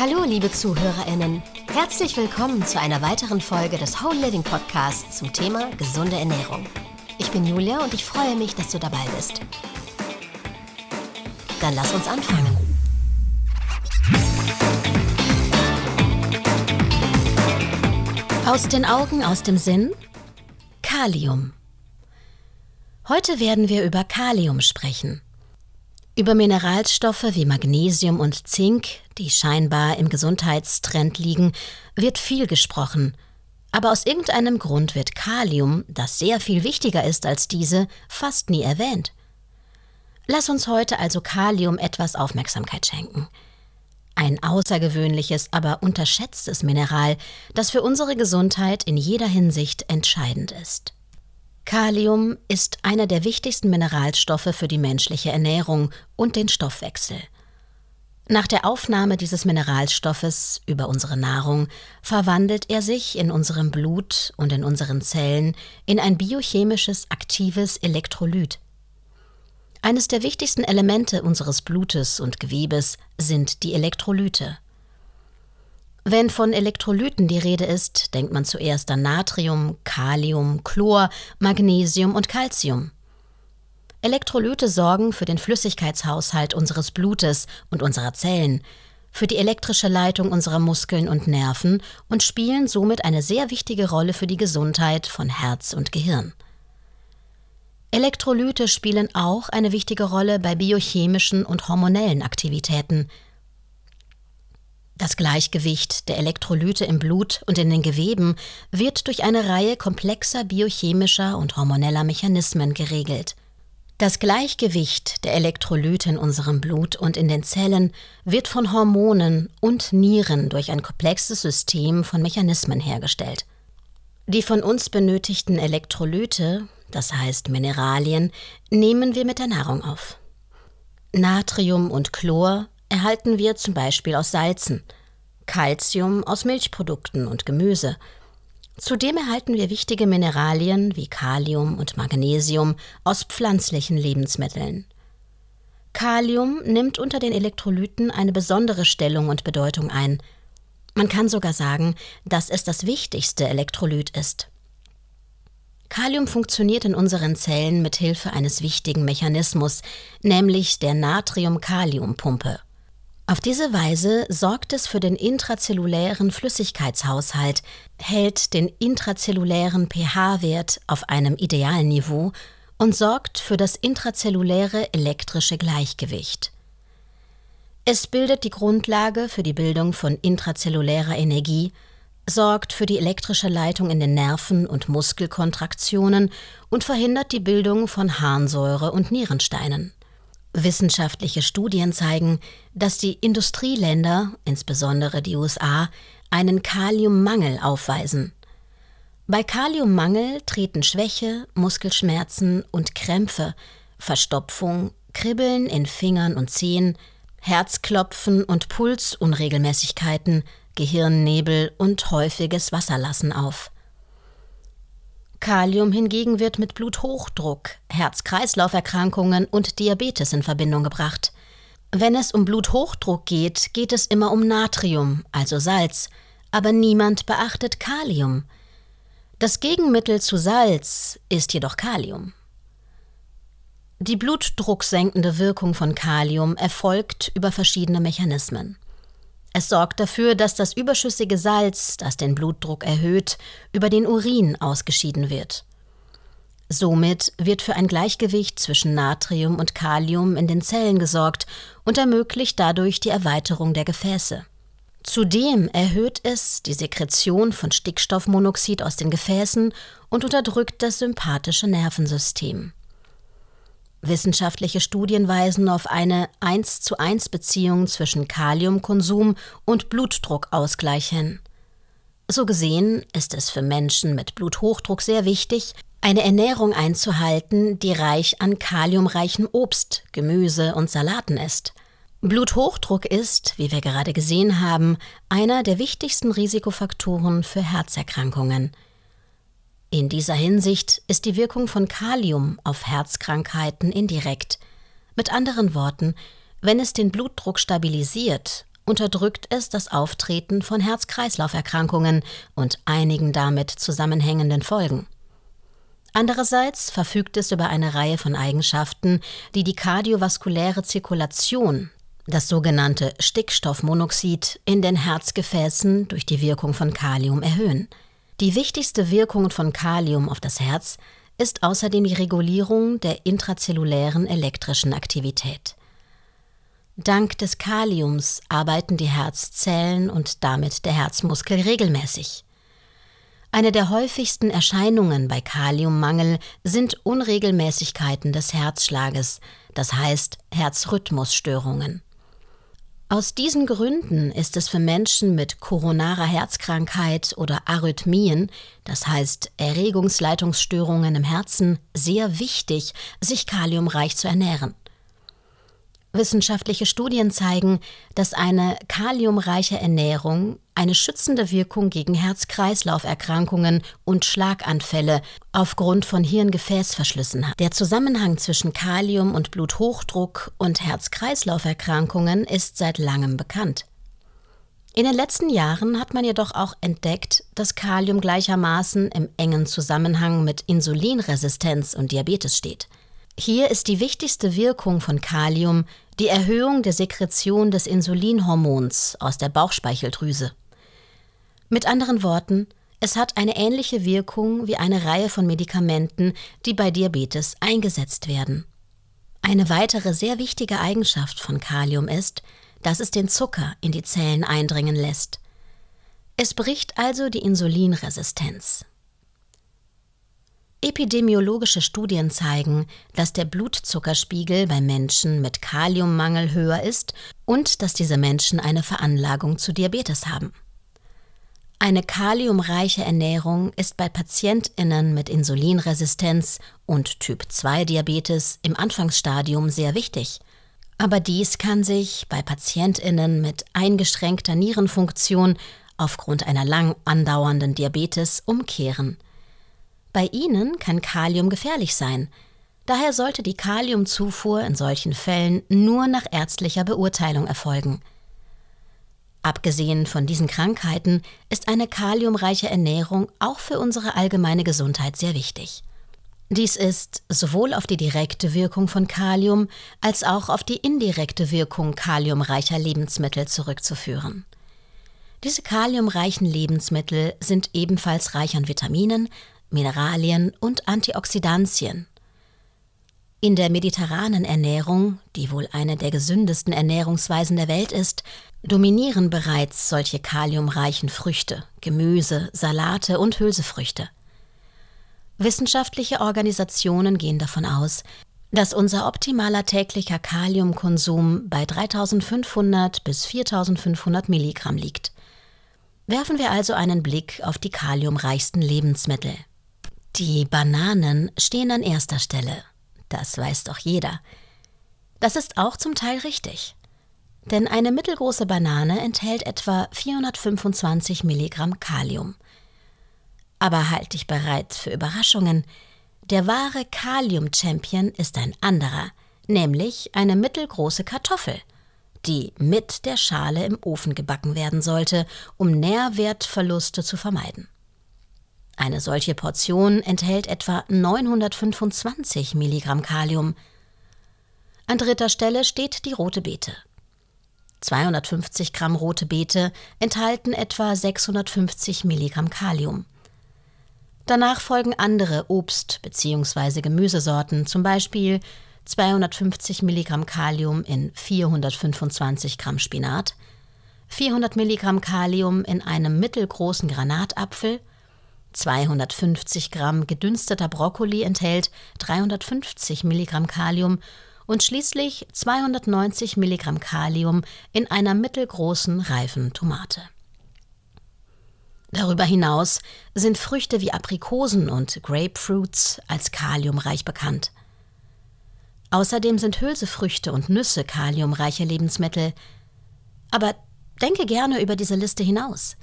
Hallo, liebe ZuhörerInnen. Herzlich willkommen zu einer weiteren Folge des Whole Living Podcasts zum Thema gesunde Ernährung. Ich bin Julia und ich freue mich, dass du dabei bist. Dann lass uns anfangen. Aus den Augen, aus dem Sinn? Kalium. Heute werden wir über Kalium sprechen. Über Mineralstoffe wie Magnesium und Zink, die scheinbar im Gesundheitstrend liegen, wird viel gesprochen. Aber aus irgendeinem Grund wird Kalium, das sehr viel wichtiger ist als diese, fast nie erwähnt. Lass uns heute also Kalium etwas Aufmerksamkeit schenken. Ein außergewöhnliches, aber unterschätztes Mineral, das für unsere Gesundheit in jeder Hinsicht entscheidend ist. Kalium ist einer der wichtigsten Mineralstoffe für die menschliche Ernährung und den Stoffwechsel. Nach der Aufnahme dieses Mineralstoffes über unsere Nahrung verwandelt er sich in unserem Blut und in unseren Zellen in ein biochemisches aktives Elektrolyt. Eines der wichtigsten Elemente unseres Blutes und Gewebes sind die Elektrolyte. Wenn von Elektrolyten die Rede ist, denkt man zuerst an Natrium, Kalium, Chlor, Magnesium und Calcium. Elektrolyte sorgen für den Flüssigkeitshaushalt unseres Blutes und unserer Zellen, für die elektrische Leitung unserer Muskeln und Nerven und spielen somit eine sehr wichtige Rolle für die Gesundheit von Herz und Gehirn. Elektrolyte spielen auch eine wichtige Rolle bei biochemischen und hormonellen Aktivitäten. Das Gleichgewicht der Elektrolyte im Blut und in den Geweben wird durch eine Reihe komplexer biochemischer und hormoneller Mechanismen geregelt. Das Gleichgewicht der Elektrolyte in unserem Blut und in den Zellen wird von Hormonen und Nieren durch ein komplexes System von Mechanismen hergestellt. Die von uns benötigten Elektrolyte das heißt Mineralien, nehmen wir mit der Nahrung auf. Natrium und Chlor erhalten wir zum Beispiel aus Salzen, Calcium aus Milchprodukten und Gemüse. Zudem erhalten wir wichtige Mineralien wie Kalium und Magnesium aus pflanzlichen Lebensmitteln. Kalium nimmt unter den Elektrolyten eine besondere Stellung und Bedeutung ein. Man kann sogar sagen, dass es das wichtigste Elektrolyt ist. Kalium funktioniert in unseren Zellen mit Hilfe eines wichtigen Mechanismus, nämlich der Natrium-Kalium-Pumpe. Auf diese Weise sorgt es für den intrazellulären Flüssigkeitshaushalt, hält den intrazellulären pH-Wert auf einem idealen Niveau und sorgt für das intrazelluläre elektrische Gleichgewicht. Es bildet die Grundlage für die Bildung von intrazellulärer Energie sorgt für die elektrische Leitung in den Nerven und Muskelkontraktionen und verhindert die Bildung von Harnsäure und Nierensteinen. Wissenschaftliche Studien zeigen, dass die Industrieländer, insbesondere die USA, einen Kaliummangel aufweisen. Bei Kaliummangel treten Schwäche, Muskelschmerzen und Krämpfe, Verstopfung, Kribbeln in Fingern und Zehen, Herzklopfen und Pulsunregelmäßigkeiten, Gehirnnebel und häufiges Wasserlassen auf. Kalium hingegen wird mit Bluthochdruck, Herz-Kreislauf-Erkrankungen und Diabetes in Verbindung gebracht. Wenn es um Bluthochdruck geht, geht es immer um Natrium, also Salz, aber niemand beachtet Kalium. Das Gegenmittel zu Salz ist jedoch Kalium. Die blutdrucksenkende Wirkung von Kalium erfolgt über verschiedene Mechanismen. Es sorgt dafür, dass das überschüssige Salz, das den Blutdruck erhöht, über den Urin ausgeschieden wird. Somit wird für ein Gleichgewicht zwischen Natrium und Kalium in den Zellen gesorgt und ermöglicht dadurch die Erweiterung der Gefäße. Zudem erhöht es die Sekretion von Stickstoffmonoxid aus den Gefäßen und unterdrückt das sympathische Nervensystem. Wissenschaftliche Studien weisen auf eine 1 zu 1 Beziehung zwischen Kaliumkonsum und Blutdruckausgleich hin. So gesehen ist es für Menschen mit Bluthochdruck sehr wichtig, eine Ernährung einzuhalten, die reich an kaliumreichen Obst, Gemüse und Salaten ist. Bluthochdruck ist, wie wir gerade gesehen haben, einer der wichtigsten Risikofaktoren für Herzerkrankungen. In dieser Hinsicht ist die Wirkung von Kalium auf Herzkrankheiten indirekt. Mit anderen Worten, wenn es den Blutdruck stabilisiert, unterdrückt es das Auftreten von Herz-Kreislauf-Erkrankungen und einigen damit zusammenhängenden Folgen. Andererseits verfügt es über eine Reihe von Eigenschaften, die die kardiovaskuläre Zirkulation, das sogenannte Stickstoffmonoxid, in den Herzgefäßen durch die Wirkung von Kalium erhöhen. Die wichtigste Wirkung von Kalium auf das Herz ist außerdem die Regulierung der intrazellulären elektrischen Aktivität. Dank des Kaliums arbeiten die Herzzellen und damit der Herzmuskel regelmäßig. Eine der häufigsten Erscheinungen bei Kaliummangel sind Unregelmäßigkeiten des Herzschlages, das heißt Herzrhythmusstörungen. Aus diesen Gründen ist es für Menschen mit koronarer Herzkrankheit oder Arrhythmien, das heißt Erregungsleitungsstörungen im Herzen, sehr wichtig, sich kaliumreich zu ernähren. Wissenschaftliche Studien zeigen, dass eine kaliumreiche Ernährung eine schützende Wirkung gegen Herz-Kreislauf-Erkrankungen und Schlaganfälle aufgrund von Hirngefäßverschlüssen hat. Der Zusammenhang zwischen Kalium und Bluthochdruck und Herz-Kreislauf-Erkrankungen ist seit langem bekannt. In den letzten Jahren hat man jedoch auch entdeckt, dass Kalium gleichermaßen im engen Zusammenhang mit Insulinresistenz und Diabetes steht. Hier ist die wichtigste Wirkung von Kalium die Erhöhung der Sekretion des Insulinhormons aus der Bauchspeicheldrüse. Mit anderen Worten, es hat eine ähnliche Wirkung wie eine Reihe von Medikamenten, die bei Diabetes eingesetzt werden. Eine weitere sehr wichtige Eigenschaft von Kalium ist, dass es den Zucker in die Zellen eindringen lässt. Es bricht also die Insulinresistenz. Epidemiologische Studien zeigen, dass der Blutzuckerspiegel bei Menschen mit Kaliummangel höher ist und dass diese Menschen eine Veranlagung zu Diabetes haben. Eine kaliumreiche Ernährung ist bei Patientinnen mit Insulinresistenz und Typ-2-Diabetes im Anfangsstadium sehr wichtig. Aber dies kann sich bei Patientinnen mit eingeschränkter Nierenfunktion aufgrund einer lang andauernden Diabetes umkehren – bei ihnen kann Kalium gefährlich sein. Daher sollte die Kaliumzufuhr in solchen Fällen nur nach ärztlicher Beurteilung erfolgen. Abgesehen von diesen Krankheiten ist eine kaliumreiche Ernährung auch für unsere allgemeine Gesundheit sehr wichtig. Dies ist sowohl auf die direkte Wirkung von Kalium als auch auf die indirekte Wirkung kaliumreicher Lebensmittel zurückzuführen. Diese kaliumreichen Lebensmittel sind ebenfalls reich an Vitaminen, Mineralien und Antioxidantien. In der mediterranen Ernährung, die wohl eine der gesündesten Ernährungsweisen der Welt ist, dominieren bereits solche kaliumreichen Früchte, Gemüse, Salate und Hülsefrüchte. Wissenschaftliche Organisationen gehen davon aus, dass unser optimaler täglicher Kaliumkonsum bei 3500 bis 4500 Milligramm liegt. Werfen wir also einen Blick auf die kaliumreichsten Lebensmittel. Die Bananen stehen an erster Stelle. Das weiß doch jeder. Das ist auch zum Teil richtig. Denn eine mittelgroße Banane enthält etwa 425 Milligramm Kalium. Aber halt dich bereit für Überraschungen. Der wahre Kalium-Champion ist ein anderer, nämlich eine mittelgroße Kartoffel, die mit der Schale im Ofen gebacken werden sollte, um Nährwertverluste zu vermeiden. Eine solche Portion enthält etwa 925 Milligramm Kalium. An dritter Stelle steht die rote Beete. 250 Gramm rote Beete enthalten etwa 650 Milligramm Kalium. Danach folgen andere Obst- bzw. Gemüsesorten, zum Beispiel 250 Milligramm Kalium in 425 Gramm Spinat, 400 Milligramm Kalium in einem mittelgroßen Granatapfel 250 Gramm gedünsteter Brokkoli enthält 350 Milligramm Kalium und schließlich 290 Milligramm Kalium in einer mittelgroßen reifen Tomate. Darüber hinaus sind Früchte wie Aprikosen und Grapefruits als kaliumreich bekannt. Außerdem sind Hülsefrüchte und Nüsse kaliumreiche Lebensmittel. Aber denke gerne über diese Liste hinaus.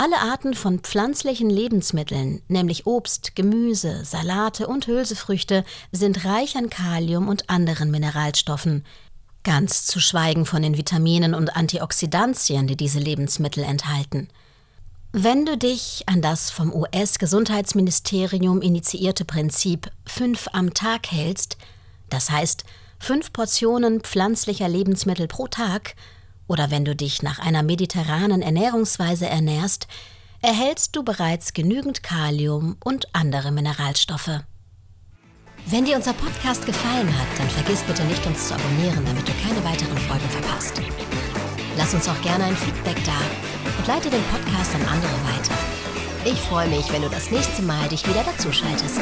Alle Arten von pflanzlichen Lebensmitteln, nämlich Obst, Gemüse, Salate und Hülsefrüchte, sind reich an Kalium und anderen Mineralstoffen. Ganz zu schweigen von den Vitaminen und Antioxidantien, die diese Lebensmittel enthalten. Wenn du dich an das vom US-Gesundheitsministerium initiierte Prinzip 5 am Tag hältst, das heißt fünf Portionen pflanzlicher Lebensmittel pro Tag, oder wenn du dich nach einer mediterranen Ernährungsweise ernährst, erhältst du bereits genügend Kalium und andere Mineralstoffe. Wenn dir unser Podcast gefallen hat, dann vergiss bitte nicht, uns zu abonnieren, damit du keine weiteren Folgen verpasst. Lass uns auch gerne ein Feedback da und leite den Podcast an andere weiter. Ich freue mich, wenn du das nächste Mal dich wieder dazuschaltest.